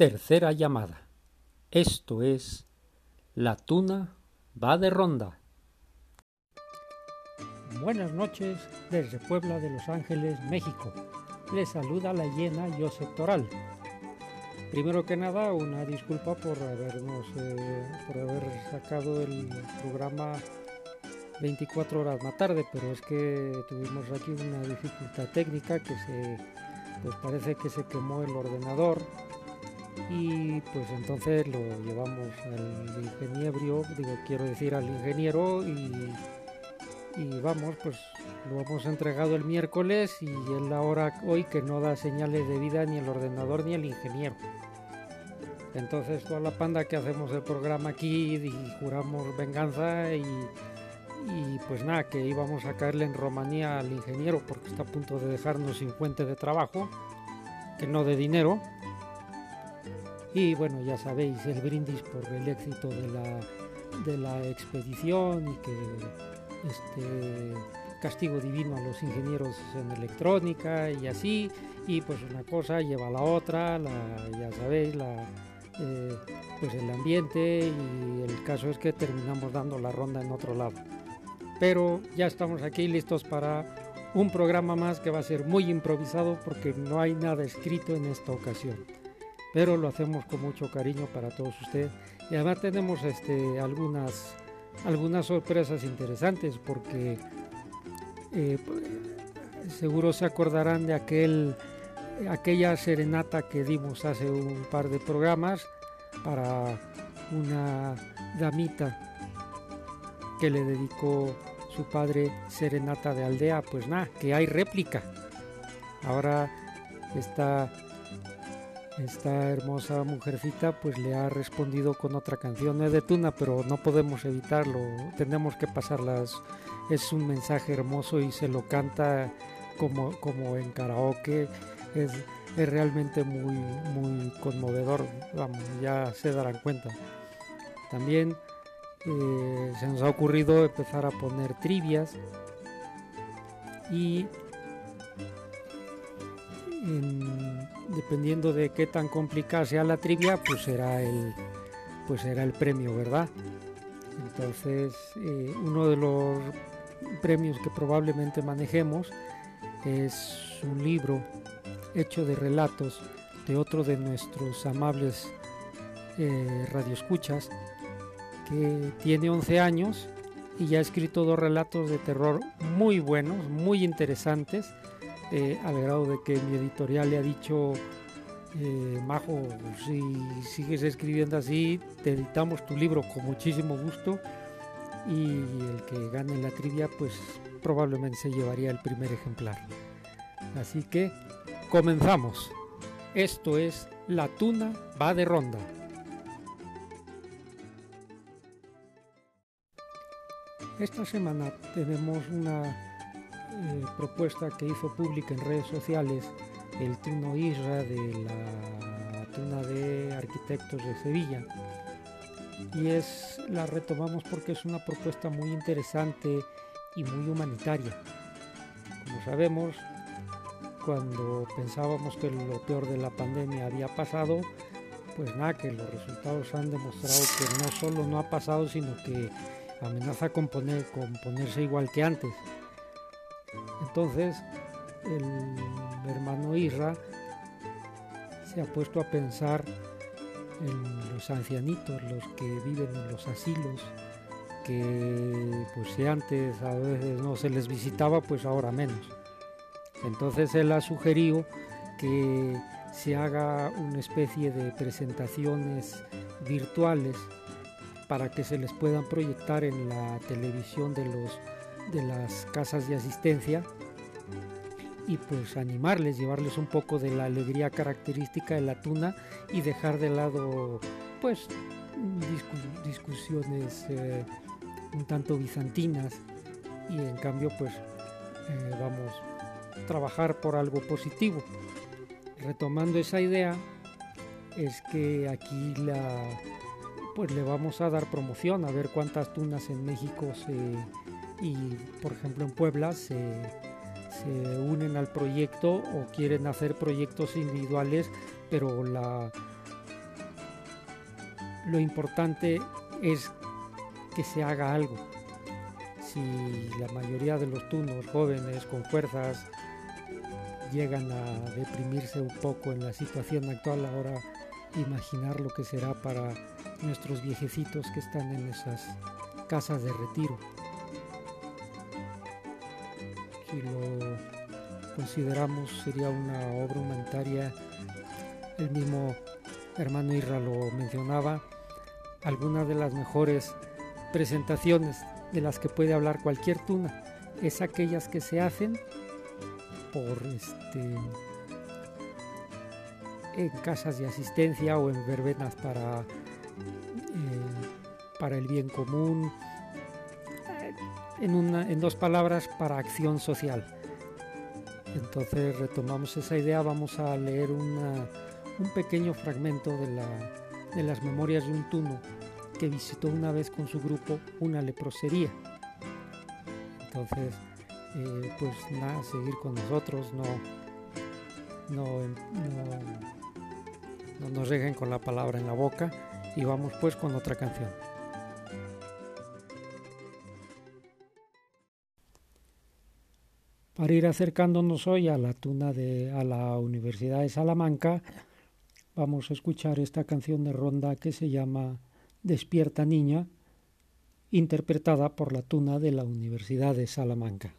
Tercera llamada. Esto es La Tuna va de ronda. Buenas noches desde Puebla de Los Ángeles, México. Les saluda la llena Josep Toral. Primero que nada, una disculpa por habernos eh, por haber sacado el programa 24 horas más tarde, pero es que tuvimos aquí una dificultad técnica que se pues parece que se quemó el ordenador y pues entonces lo llevamos al ingeniero, digo, quiero decir al ingeniero y, y vamos, pues lo hemos entregado el miércoles y es la hora hoy que no da señales de vida ni el ordenador ni el ingeniero. Entonces toda la panda que hacemos el programa aquí y juramos venganza y, y pues nada, que íbamos a caerle en Romanía al ingeniero porque está a punto de dejarnos sin fuente de trabajo, que no de dinero. Y bueno, ya sabéis, el brindis por el éxito de la, de la expedición y que este castigo divino a los ingenieros en electrónica y así. Y pues una cosa lleva a la otra, ya sabéis, la, eh, pues el ambiente y el caso es que terminamos dando la ronda en otro lado. Pero ya estamos aquí listos para un programa más que va a ser muy improvisado porque no hay nada escrito en esta ocasión pero lo hacemos con mucho cariño para todos ustedes. Y además tenemos este, algunas, algunas sorpresas interesantes porque eh, seguro se acordarán de aquel, aquella serenata que dimos hace un par de programas para una damita que le dedicó su padre Serenata de Aldea. Pues nada, que hay réplica. Ahora está esta hermosa mujercita pues le ha respondido con otra canción, es de Tuna, pero no podemos evitarlo, tenemos que pasarlas, es un mensaje hermoso y se lo canta como, como en karaoke, es, es realmente muy, muy conmovedor, vamos, ya se darán cuenta. También eh, se nos ha ocurrido empezar a poner trivias y dependiendo de qué tan complicada sea la trivia, pues será el, pues será el premio, ¿verdad? Entonces, eh, uno de los premios que probablemente manejemos es un libro hecho de relatos de otro de nuestros amables eh, radioescuchas que tiene 11 años y ya ha escrito dos relatos de terror muy buenos, muy interesantes eh, al grado de que mi editorial le ha dicho, eh, Majo, si sigues escribiendo así, te editamos tu libro con muchísimo gusto y el que gane la trivia pues probablemente se llevaría el primer ejemplar. Así que comenzamos. Esto es La Tuna va de ronda. Esta semana tenemos una eh, propuesta que hizo pública en redes sociales el Tuno Isra de la Tuna de Arquitectos de Sevilla. Y es la retomamos porque es una propuesta muy interesante y muy humanitaria. Como sabemos, cuando pensábamos que lo peor de la pandemia había pasado, pues nada, que los resultados han demostrado que no solo no ha pasado, sino que amenaza con, poner, con ponerse igual que antes. Entonces, el hermano Isra se ha puesto a pensar en los ancianitos, los que viven en los asilos, que pues si antes a veces no se les visitaba, pues ahora menos. Entonces él ha sugerido que se haga una especie de presentaciones virtuales para que se les puedan proyectar en la televisión de los de las casas de asistencia y pues animarles, llevarles un poco de la alegría característica de la tuna y dejar de lado pues discusiones eh, un tanto bizantinas y en cambio pues eh, vamos a trabajar por algo positivo. Retomando esa idea es que aquí la pues le vamos a dar promoción a ver cuántas tunas en México se y por ejemplo en Puebla se, unen al proyecto o quieren hacer proyectos individuales, pero la, lo importante es que se haga algo. Si la mayoría de los tunos jóvenes con fuerzas llegan a deprimirse un poco en la situación actual, ahora imaginar lo que será para nuestros viejecitos que están en esas casas de retiro. Si lo consideramos sería una obra humanitaria, el mismo hermano Irra lo mencionaba, algunas de las mejores presentaciones de las que puede hablar cualquier tuna es aquellas que se hacen por este en casas de asistencia o en verbenas para eh, para el bien común en, dos palabras para acción social entonces retomamos esa idea vamos a leer un pequeño fragmento de, la, de las memorias de un tuno que visitó una vez con su grupo una leprosería entonces eh, pues nada, seguir con nosotros, no, no, no, nos dejen con la palabra en la boca y vamos pues con otra canción. Para ir acercándonos hoy a la tuna de a la Universidad de Salamanca, vamos a escuchar esta canción de ronda que se llama Despierta Niña, interpretada por la tuna de la Universidad de Salamanca.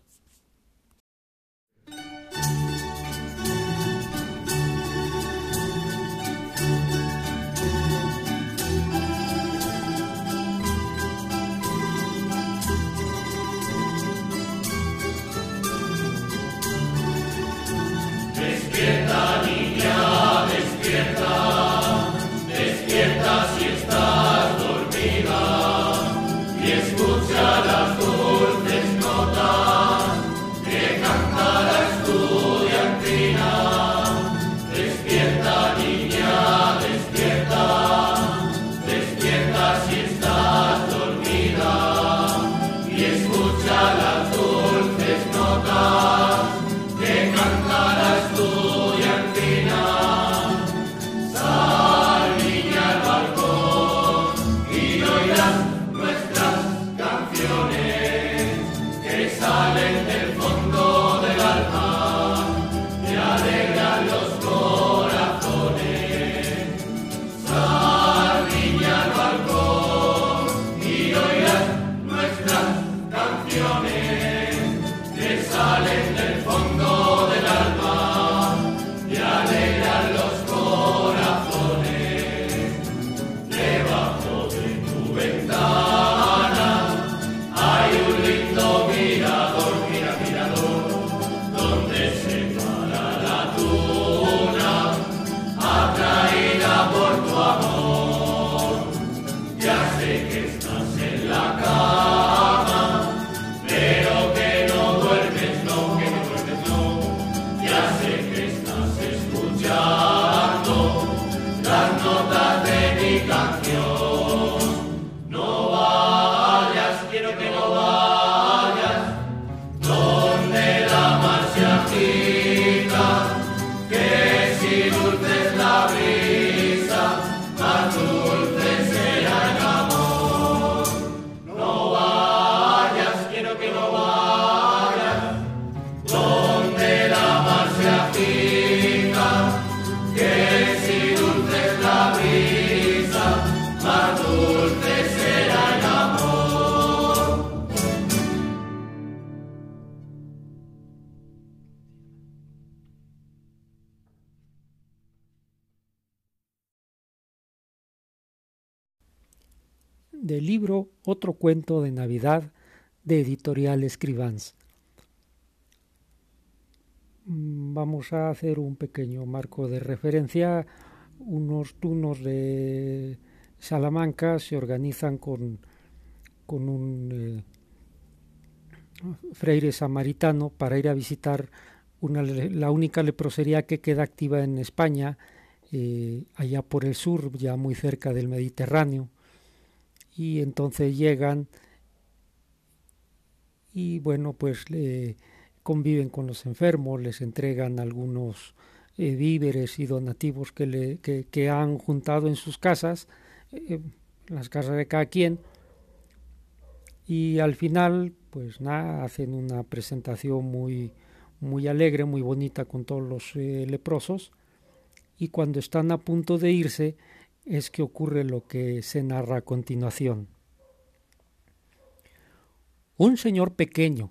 Otro cuento de Navidad de Editorial Escribans. Mm, vamos a hacer un pequeño marco de referencia. Unos tunos de Salamanca se organizan con, con un eh, freire samaritano para ir a visitar una, la única leprosería que queda activa en España, eh, allá por el sur, ya muy cerca del Mediterráneo y entonces llegan y bueno pues le conviven con los enfermos, les entregan algunos eh, víveres y donativos que, le, que, han juntado en sus casas, eh, las casas de cada quien. Y al final, pues nada, hacen una presentación muy, muy alegre, muy bonita con todos los eh, leprosos. Y cuando están a punto de irse, es que ocurre lo que se narra a continuación. Un señor pequeño,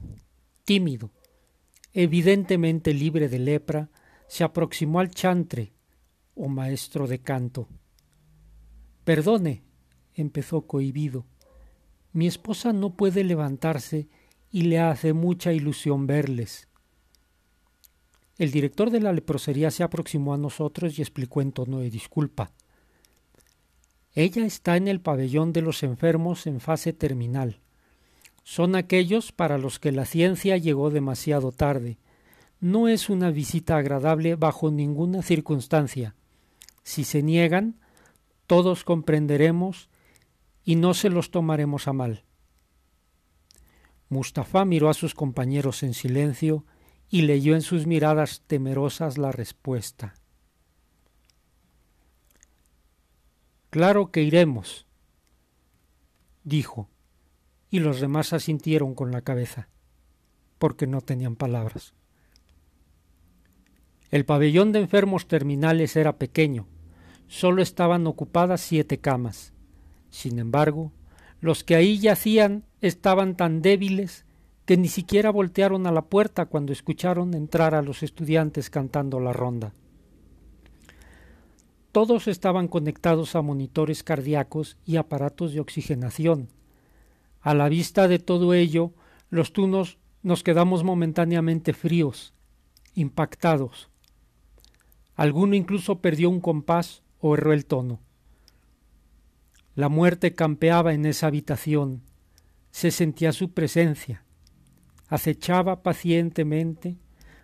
tímido, evidentemente libre de lepra, se aproximó al chantre, o maestro de canto. Perdone, empezó cohibido. Mi esposa no puede levantarse y le hace mucha ilusión verles. El director de la leprosería se aproximó a nosotros y explicó en tono de disculpa. Ella está en el pabellón de los enfermos en fase terminal. Son aquellos para los que la ciencia llegó demasiado tarde. No es una visita agradable bajo ninguna circunstancia. Si se niegan, todos comprenderemos y no se los tomaremos a mal. Mustafa miró a sus compañeros en silencio y leyó en sus miradas temerosas la respuesta. Claro que iremos, dijo, y los demás asintieron con la cabeza, porque no tenían palabras. El pabellón de enfermos terminales era pequeño, solo estaban ocupadas siete camas. Sin embargo, los que ahí yacían estaban tan débiles que ni siquiera voltearon a la puerta cuando escucharon entrar a los estudiantes cantando la ronda. Todos estaban conectados a monitores cardíacos y aparatos de oxigenación. A la vista de todo ello, los tunos nos quedamos momentáneamente fríos, impactados. Alguno incluso perdió un compás o erró el tono. La muerte campeaba en esa habitación, se sentía su presencia, acechaba pacientemente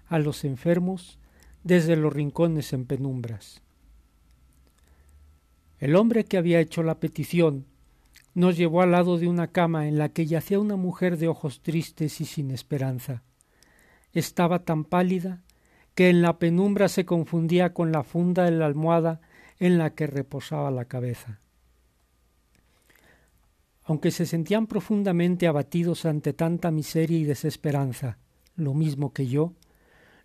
a los enfermos desde los rincones en penumbras. El hombre que había hecho la petición nos llevó al lado de una cama en la que yacía una mujer de ojos tristes y sin esperanza. Estaba tan pálida que en la penumbra se confundía con la funda de la almohada en la que reposaba la cabeza. Aunque se sentían profundamente abatidos ante tanta miseria y desesperanza, lo mismo que yo,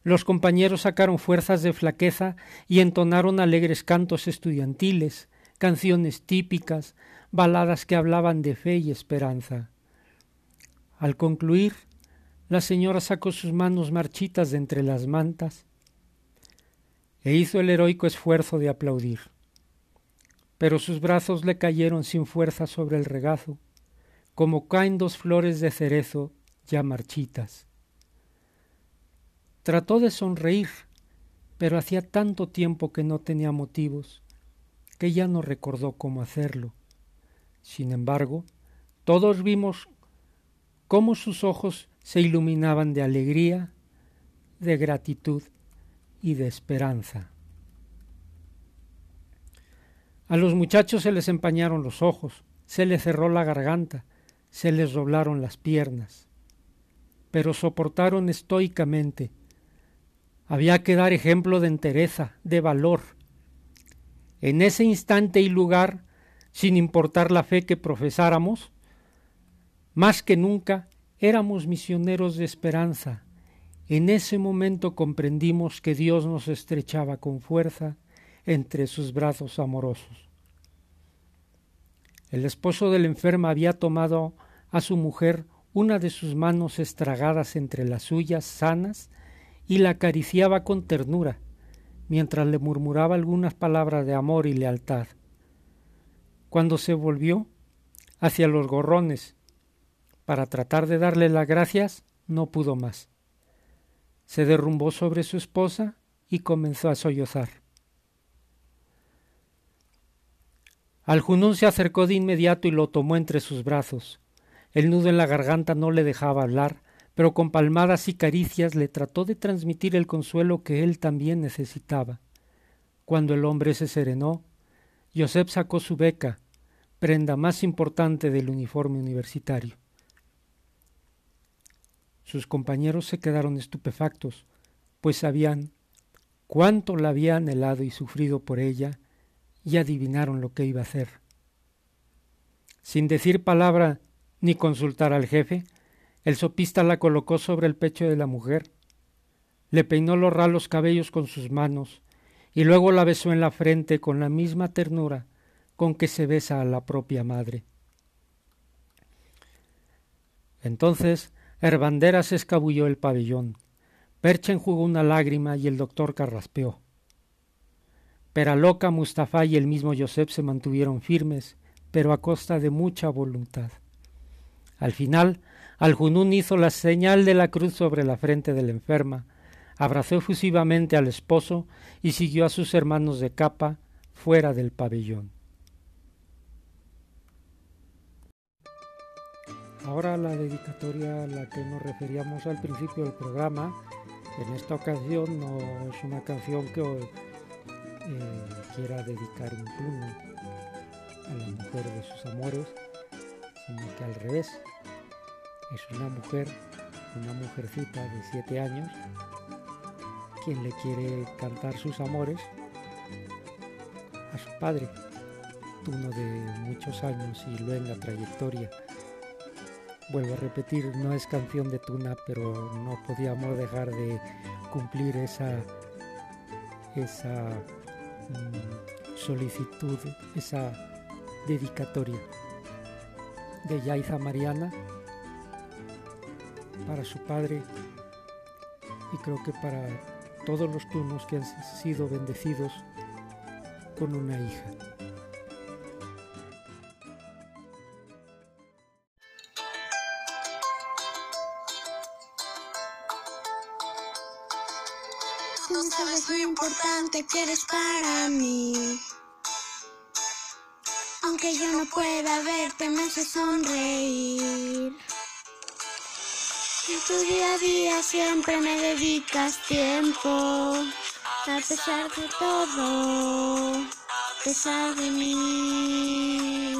los compañeros sacaron fuerzas de flaqueza y entonaron alegres cantos estudiantiles, canciones típicas, baladas que hablaban de fe y esperanza. Al concluir, la señora sacó sus manos marchitas de entre las mantas e hizo el heroico esfuerzo de aplaudir. Pero sus brazos le cayeron sin fuerza sobre el regazo, como caen dos flores de cerezo ya marchitas. Trató de sonreír, pero hacía tanto tiempo que no tenía motivos que ya no recordó cómo hacerlo. Sin embargo, todos vimos cómo sus ojos se iluminaban de alegría, de gratitud y de esperanza. A los muchachos se les empañaron los ojos, se les cerró la garganta, se les doblaron las piernas, pero soportaron estoicamente. Había que dar ejemplo de entereza, de valor, en ese instante y lugar, sin importar la fe que profesáramos, más que nunca éramos misioneros de esperanza. En ese momento comprendimos que Dios nos estrechaba con fuerza entre sus brazos amorosos. El esposo de la enferma había tomado a su mujer una de sus manos estragadas entre las suyas sanas y la acariciaba con ternura mientras le murmuraba algunas palabras de amor y lealtad. Cuando se volvió hacia los gorrones para tratar de darle las gracias, no pudo más. Se derrumbó sobre su esposa y comenzó a sollozar. Al junún se acercó de inmediato y lo tomó entre sus brazos. El nudo en la garganta no le dejaba hablar, pero con palmadas y caricias le trató de transmitir el consuelo que él también necesitaba. Cuando el hombre se serenó, Joseph sacó su beca, prenda más importante del uniforme universitario. Sus compañeros se quedaron estupefactos, pues sabían cuánto la había anhelado y sufrido por ella, y adivinaron lo que iba a hacer. Sin decir palabra ni consultar al jefe, el sopista la colocó sobre el pecho de la mujer, le peinó los ralos cabellos con sus manos y luego la besó en la frente con la misma ternura con que se besa a la propia madre. Entonces Herbandera se escabulló el pabellón, Percha enjugó una lágrima y el doctor carraspeó. Peraloca, Mustafa y el mismo Josep se mantuvieron firmes, pero a costa de mucha voluntad. Al final, Al-Junún hizo la señal de la cruz sobre la frente de la enferma, abrazó efusivamente al esposo y siguió a sus hermanos de capa fuera del pabellón. Ahora la dedicatoria a la que nos referíamos al principio del programa, en esta ocasión no es una canción que eh, quiera dedicar un turno a la mujer de sus amores, sino que al revés, es una mujer, una mujercita de siete años, quien le quiere cantar sus amores a su padre, uno de muchos años y luego la trayectoria. Vuelvo a repetir, no es canción de Tuna, pero no podíamos dejar de cumplir esa, esa mm, solicitud, esa dedicatoria de Yaiza Mariana para su padre y creo que para todos los turnos que han sido bendecidos con una hija. Tú sabes lo importante que eres para mí. Aunque yo no pueda verte, me hace sonreír. En tu día a día siempre me dedicas tiempo, a pesar de todo, a pesar de mí.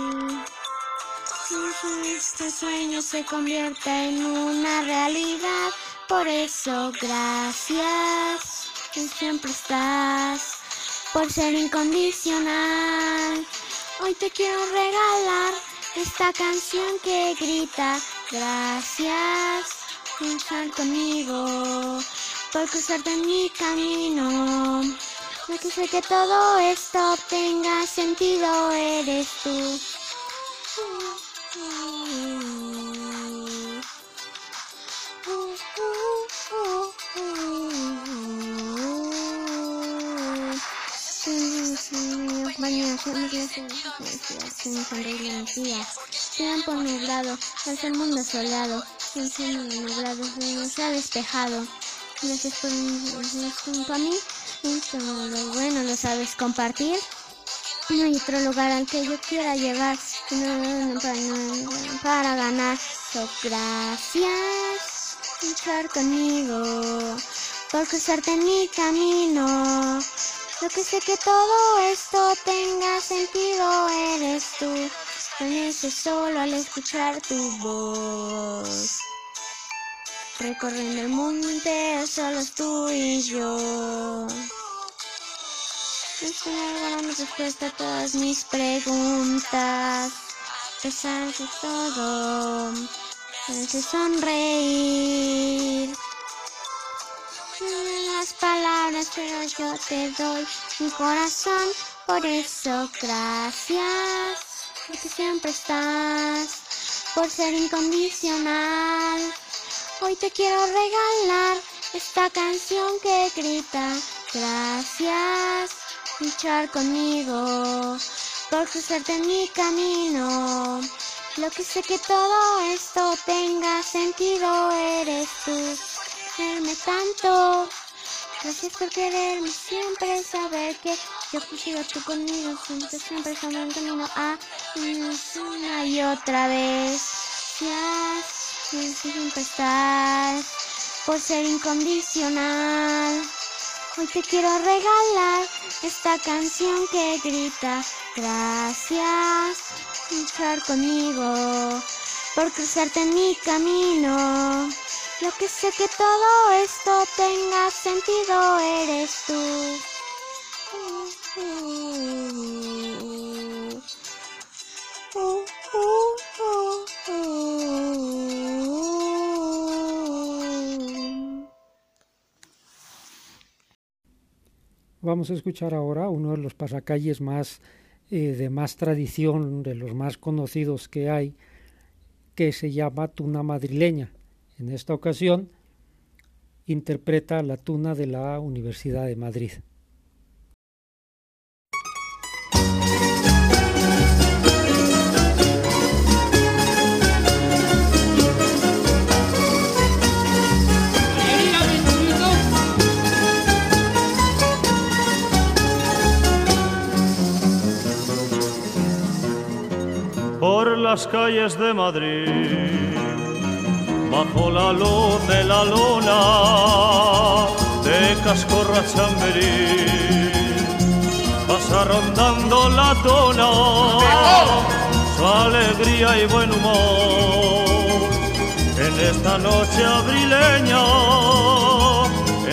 Este sueño se convierte en una realidad, por eso gracias, que siempre estás, por ser incondicional. Hoy te quiero regalar esta canción que grita gracias luchar conmigo, por cruzarte en mi camino. No que sé que todo esto tenga sentido, eres tú. Tiempo nublado, es el mundo soleado un cielo nublado se ha despejado. Gracias por venir junto a mí. Y todo lo bueno lo sabes compartir. No hay otro lugar al que yo quiera llegar no, para, ganar. So, gracias luchar conmigo por cruzarte en mi camino. Lo que sé que todo esto tenga sentido eres tú. Permanece solo al escuchar tu voz. Recorriendo el mundo entero, solo tú y yo. Estoy mi respuesta a todas mis preguntas. Pesar de todo, parece sonreír. las palabras, pero yo te doy mi corazón. Por eso, gracias porque siempre estás, por ser incondicional. Hoy te quiero regalar esta canción que grita, gracias, luchar conmigo, por cruzarte en mi camino. Lo que sé que todo esto tenga sentido eres tú, quererme tanto. Gracias por quererme siempre, saber que yo quisiera tú conmigo, siempre, siempre estamos en camino a una y otra vez. Gracias, siempre estás por ser incondicional. Hoy te quiero regalar esta canción que grita gracias, luchar conmigo, por cruzarte en mi camino. Lo que sé que todo esto tenga sentido eres tú. Vamos a escuchar ahora uno de los pasacalles más eh, de más tradición, de los más conocidos que hay, que se llama Tuna Madrileña. En esta ocasión interpreta la Tuna de la Universidad de Madrid. Las calles de Madrid, bajo la luz de la luna de Cascorra Chamberí, pasa rondando la tona, su alegría y buen humor, en esta noche abrileña,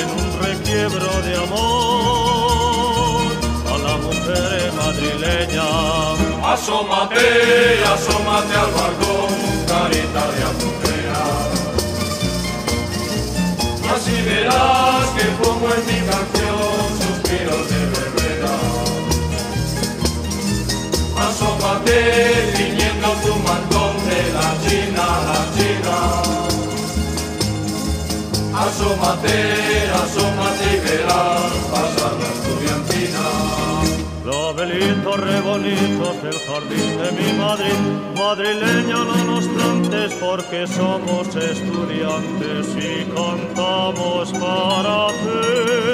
en un requiebro de amor, mujer madrileña Asómate, asómate al balcón, carita de azucena. Y así verás que pongo en mi canción suspiros de verbena. Asómate, ciñendo tu mantón de la China, la China. Asómate, asómate y verás pasar la estudiantina. Labelitos re bonitos del jardín de mi Madrid, madrileña no nos plantes porque somos estudiantes y cantamos para ti.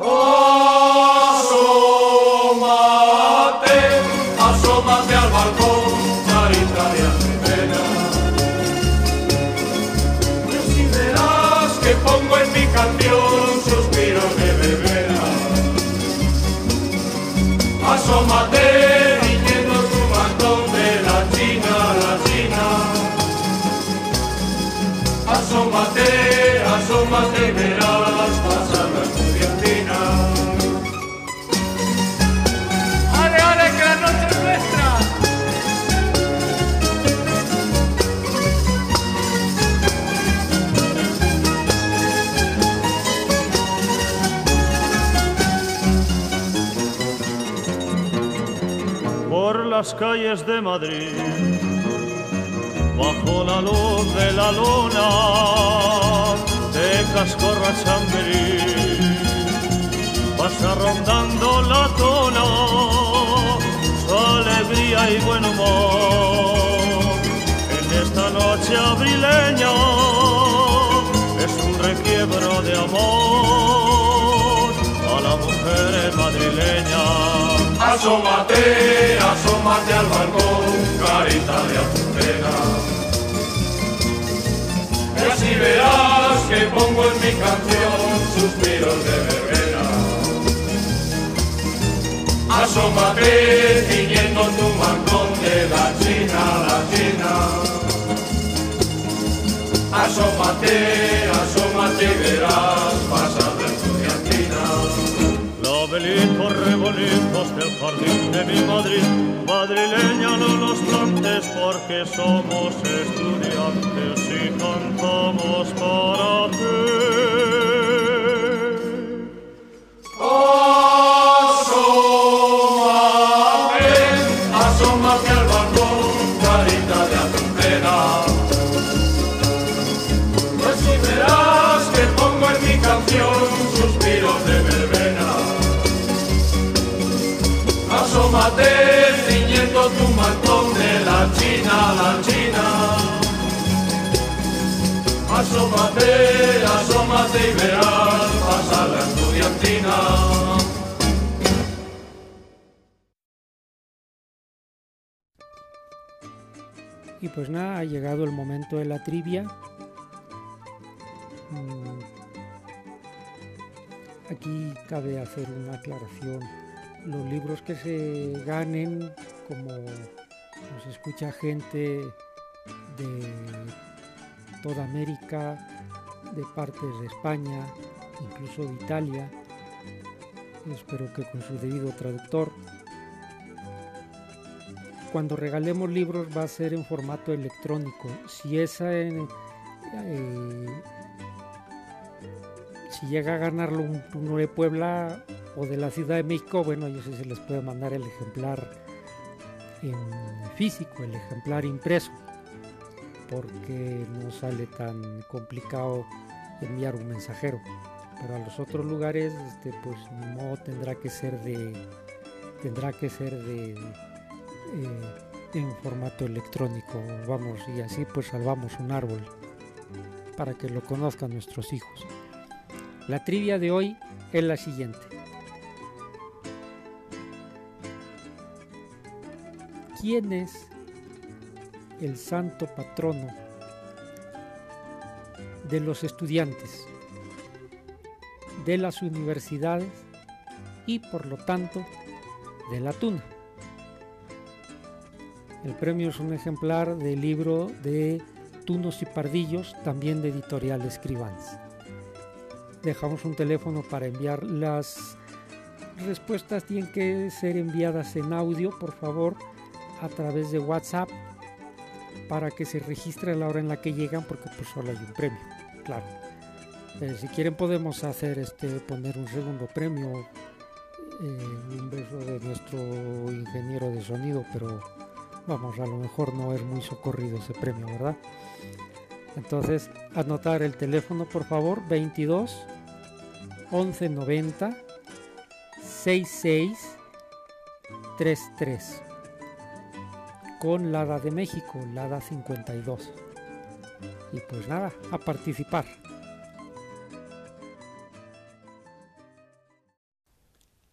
Asómate, las calles de Madrid, bajo la luz de la luna de Cascorra Chamberí, pasa rondando la tona, su alegría y buen humor. En esta noche abrileña es un requiebro de amor a la mujer madrileña. Asómate, asómate al balcón, carita de azucena. Y así verás que pongo en mi canción suspiros de verbena. Asómate, ciñendo tu mantón de la China, la China. Asómate, asómate y verás pasar. Labelitos re bonitos del jardín de mi Madrid, madrileña no nos plantes porque somos estudiantes y cantamos para ti. Asómate, Y pues nada, ha llegado el momento de la trivia. Mm, Aquí cabe hacer una aclaración. Los libros que se ganen, como nos escucha gente de toda América, de partes de España, incluso de Italia, espero que con su debido traductor, cuando regalemos libros va a ser en formato electrónico. Si esa eh, si llega a ganarlo un, uno de Puebla o de la Ciudad de México, bueno, yo sé si les puede mandar el ejemplar en físico, el ejemplar impreso, porque no sale tan complicado enviar un mensajero. Pero a los otros lugares, este, pues no tendrá que ser de, tendrá que ser de eh, en formato electrónico, vamos, y así pues salvamos un árbol para que lo conozcan nuestros hijos. La trivia de hoy es la siguiente. ¿Quién es el santo patrono de los estudiantes, de las universidades y por lo tanto de la tuna? El premio es un ejemplar del libro de Tunos y Pardillos, también de Editorial Escribans. Dejamos un teléfono para enviar las respuestas, tienen que ser enviadas en audio, por favor, a través de WhatsApp para que se registre la hora en la que llegan, porque pues solo hay un premio, claro. Eh, si quieren podemos hacer este poner un segundo premio, eh, un beso de nuestro ingeniero de sonido, pero vamos, a lo mejor no es muy socorrido ese premio, ¿verdad? Entonces, anotar el teléfono, por favor, 22 11 90 66 33 con Lada de México, Lada 52. Y pues nada, a participar.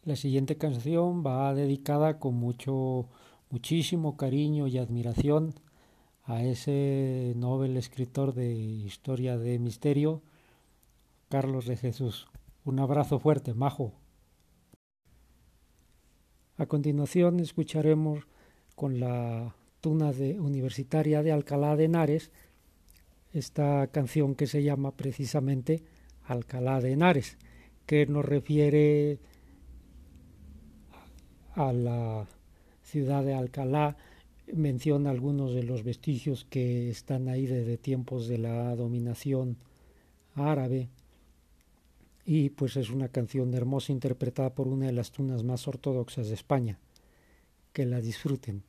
La siguiente canción va dedicada con mucho muchísimo cariño y admiración a ese novel escritor de historia de misterio, Carlos de Jesús. Un abrazo fuerte, majo. A continuación escucharemos con la tuna universitaria de Alcalá de Henares esta canción que se llama precisamente Alcalá de Henares, que nos refiere a la ciudad de Alcalá, menciona algunos de los vestigios que están ahí desde tiempos de la dominación árabe y pues es una canción hermosa interpretada por una de las tunas más ortodoxas de España. Que la disfruten.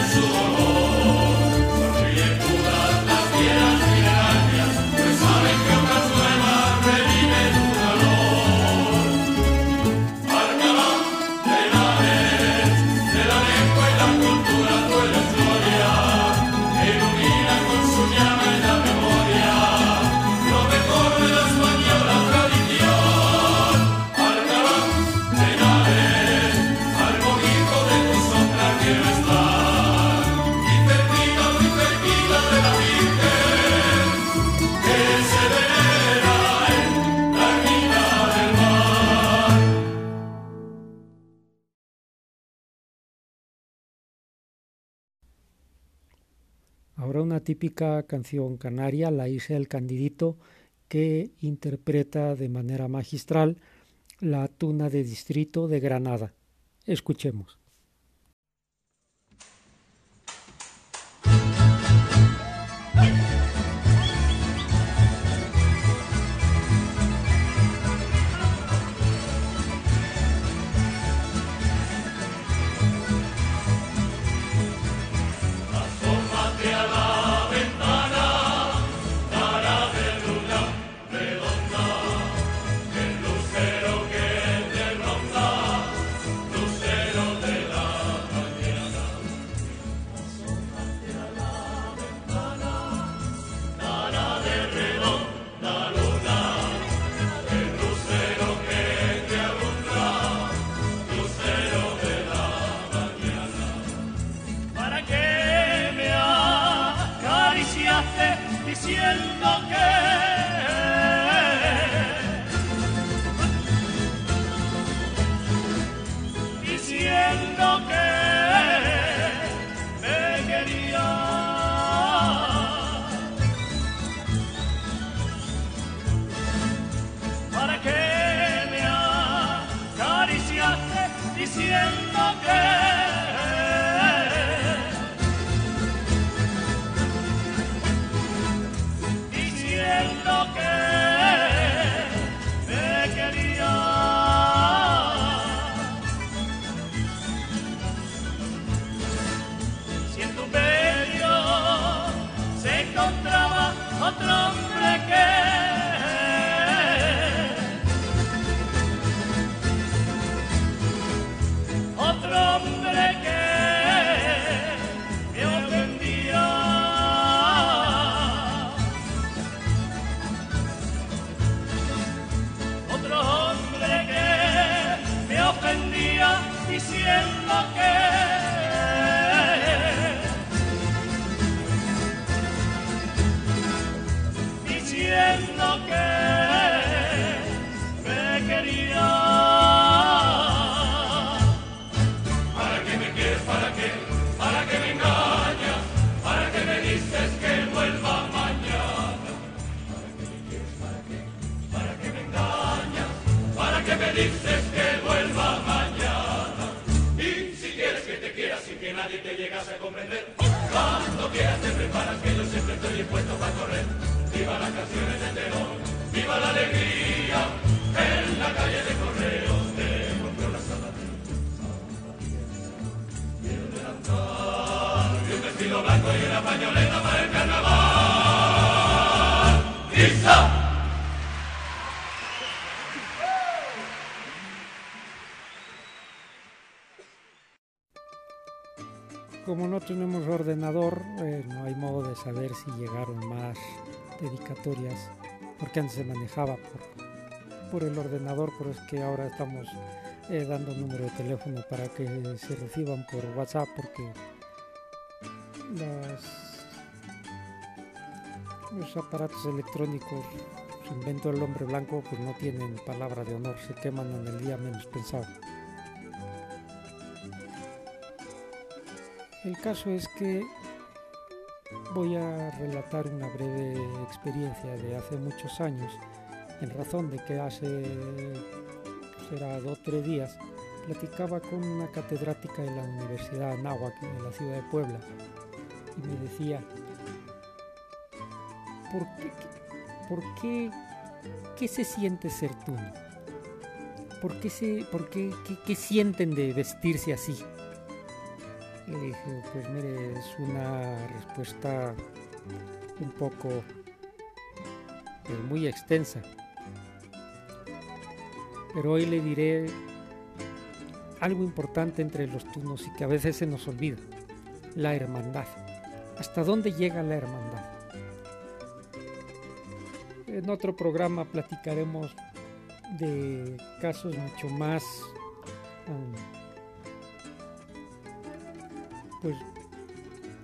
Jesus. Una típica canción canaria, La Isla del Candidito, que interpreta de manera magistral la tuna de distrito de Granada. Escuchemos. Como no tenemos ordenador, eh, no hay modo de saber si llegaron más dedicatorias, porque antes se manejaba por, el ordenador, pero es que ahora estamos eh, dando número de teléfono para que se reciban por WhatsApp, porque los aparatos electrónicos, su invento del hombre blanco, pues no tienen palabra de honor, se queman en el día menos pensado. El caso es que voy a relatar una breve experiencia de hace muchos años, en razón de que hace, será dos o tres días, platicaba con una catedrática de la Universidad Anáhuac en la ciudad de Puebla y me decía, ¿por qué, por qué, qué se siente ser tú? ¿Por qué, se, por qué, qué sienten de vestirse así? Y dije, pues mire, es una respuesta un poco pues, muy extensa. Pero hoy le diré algo importante entre los tunos y que a veces se nos olvida, la hermandad. ¿Hasta dónde llega la hermandad? En otro programa platicaremos de casos mucho más um, pues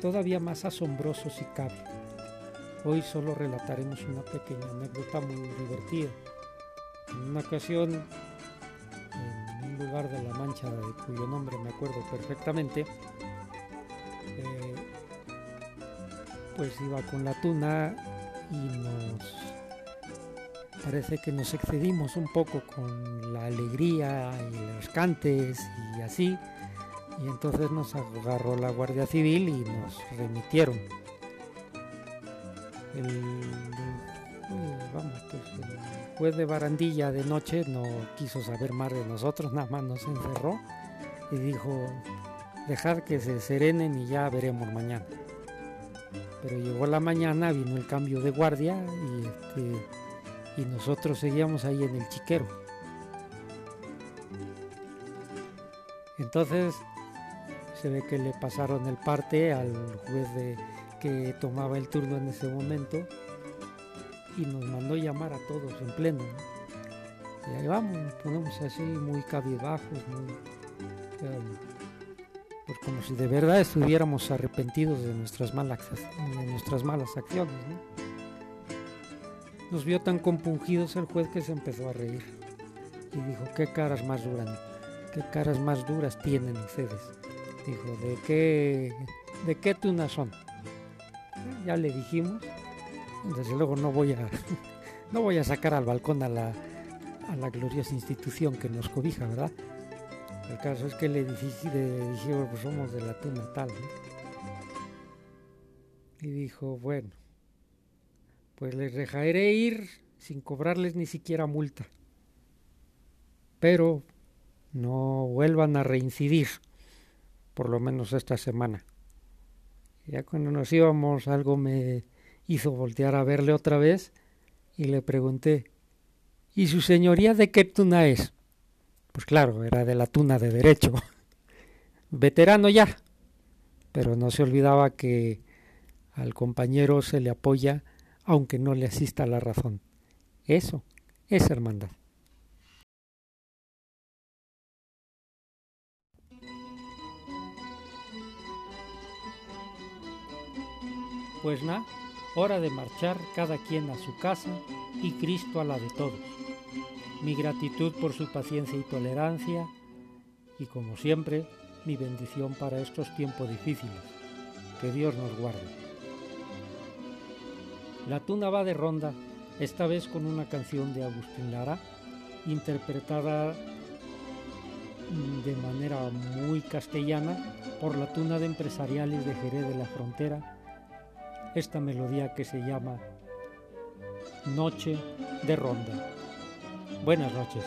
todavía más asombroso si cabe. Hoy solo relataremos una pequeña anécdota muy divertida. En una ocasión, en un lugar de La Mancha, de cuyo nombre me acuerdo perfectamente, eh, pues iba con la tuna y nos parece que nos excedimos un poco con la alegría y los cantes y así y entonces nos agarró la Guardia Civil y nos remitieron. El, vamos, pues, el juez de barandilla de noche no quiso saber más de nosotros, nada más nos encerró y dijo, dejad que se serenen y ya veremos mañana. Pero llegó la mañana, vino el cambio de guardia y, este, y nosotros seguíamos ahí en el chiquero. Entonces se ve que le pasaron el parte al juez de, que tomaba el turno en ese momento y nos mandó llamar a todos en pleno. Y ahí vamos, nos ponemos así muy cabizbajos, muy, pues como si de verdad estuviéramos arrepentidos de nuestras malas, acciones. Nos vio tan compungidos el juez que se empezó a reír y dijo, qué caras más duras, qué caras más duras tienen ustedes. Dijo, ¿de qué, de qué tunas son? Ya le dijimos, desde luego no voy a, no voy a sacar al balcón a la, a la gloriosa institución que nos cobija, ¿verdad? El caso es que le, dijimos, pues somos de la tuna tal. Y dijo, bueno, pues les dejaré ir sin cobrarles ni siquiera multa. Pero no vuelvan a reincidir por lo menos esta semana. Ya cuando nos íbamos algo me hizo voltear a verle otra vez y le pregunté, ¿y su señoría de qué tuna es? Pues claro, era de la tuna de derecho. Veterano ya, pero no se olvidaba que al compañero se le apoya aunque no le asista la razón. Eso es hermandad. Pues nada, hora de marchar cada quien a su casa y Cristo a la de todos. Mi gratitud por su paciencia y tolerancia y como siempre, mi bendición para estos tiempos difíciles. Que Dios nos guarde. La tuna va de ronda, esta vez con una canción de Agustín Lara, interpretada de manera muy castellana por la tuna de empresariales de Jerez de la Frontera esta melodía que se llama Noche de Ronda. Buenas noches.